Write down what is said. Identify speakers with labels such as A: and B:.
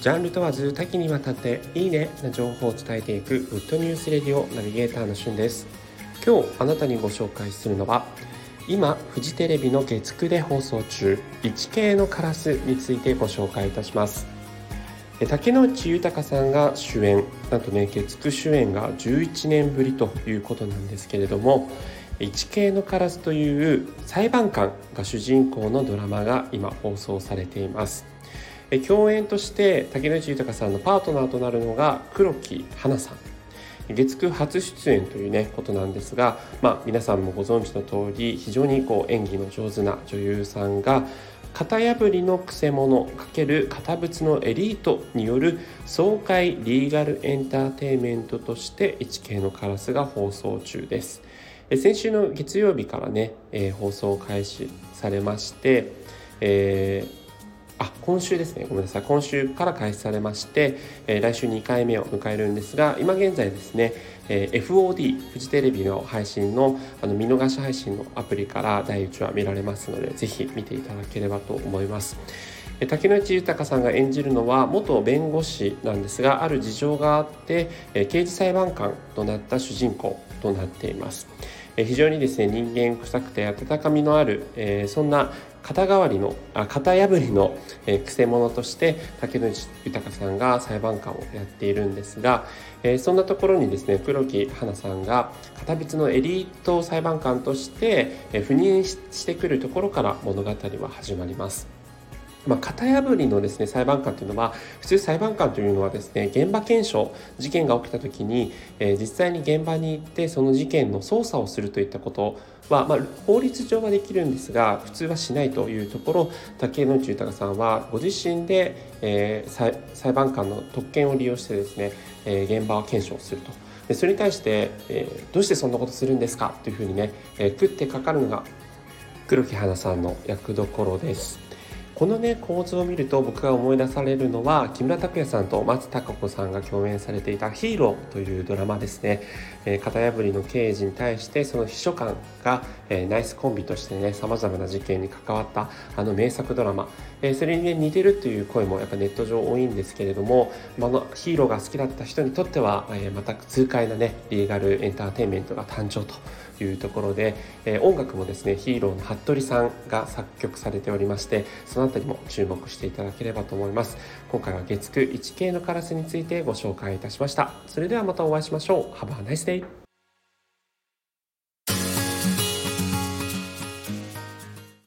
A: ジャンル問わず多岐にわたっていいねな情報を伝えていくグッドニュースレディオナビゲーターのしゅんです。今日あなたにご紹介するのは今フジテレビの月9で放送中 1K のカラスについてご紹介いたします。竹野内豊さんが主演なんとね月9主演が11年ぶりということなんですけれども一系のカラスという裁判官が主人公のドラマが今放送されています。共演として竹野内豊さんのパートナーとなるのが黒木華さん月9初出演というねことなんですが、まあ、皆さんもご存知の通り非常にこう演技の上手な女優さんが型破りのくせ者×堅物のエリートによる爽快リーガルエンターテインメントとして 1K のカラスが放送中です。先週の月曜日からね、えー、放送開始されまして、えーあ今週ですね。ごめんなさい。今週から開始されまして、えー、来週2回目を迎えるんですが今現在ですね、えー、FOD フジテレビの配信のあの見逃し配信のアプリから第1話見られますのでぜひ見ていただければと思います。竹野内豊さんが演じるのは元弁護士なんですがある事情があって刑事裁判官となった主人公となっています。非常にですね人間臭くて温かみのある、そんな肩代わりのあ型破りの、えー、癖者として竹野内豊さんが裁判官をやっているんですが、えー、そんなところにですね黒木華さんが片別のエリート裁判官として、えー、赴任してくるところから物語は始まります。まあ、型破りのですね裁判官というのは普通裁判官というのはですね現場検証事件が起きた時に、えー、実際に現場に行ってその事件の捜査をするといったことは、まあ、法律上はできるんですが普通はしないというところ竹野内豊さんはご自身で、えー、裁判官の特権を利用してですね、えー、現場を検証すると。でそれに対して、えー、どうしてそんなことするんですか？というふうにね、えー、食ってかかるのが黒木華さんの役どころです。このね構図を見ると僕が思い出されるのは木村拓哉さんと松たか子さんが共演されていた「ヒーロー」というドラマですね、えー、型破りの刑事に対してその秘書官が、えー、ナイスコンビとしてねさまざまな事件に関わったあの名作ドラマ、えー、それに、ね、似てるという声もやっぱネット上多いんですけれども、まあのヒーローが好きだった人にとっては、え、また痛快なねリーガルエンターテインメントが誕生というところで、え、音楽もですねヒーローの服部さんが作曲されておりましてその辺りも注目していただければと思います。今回は月9 1K のカラスについてご紹介いたしました。それではまたお会いしましょう。Have a nice day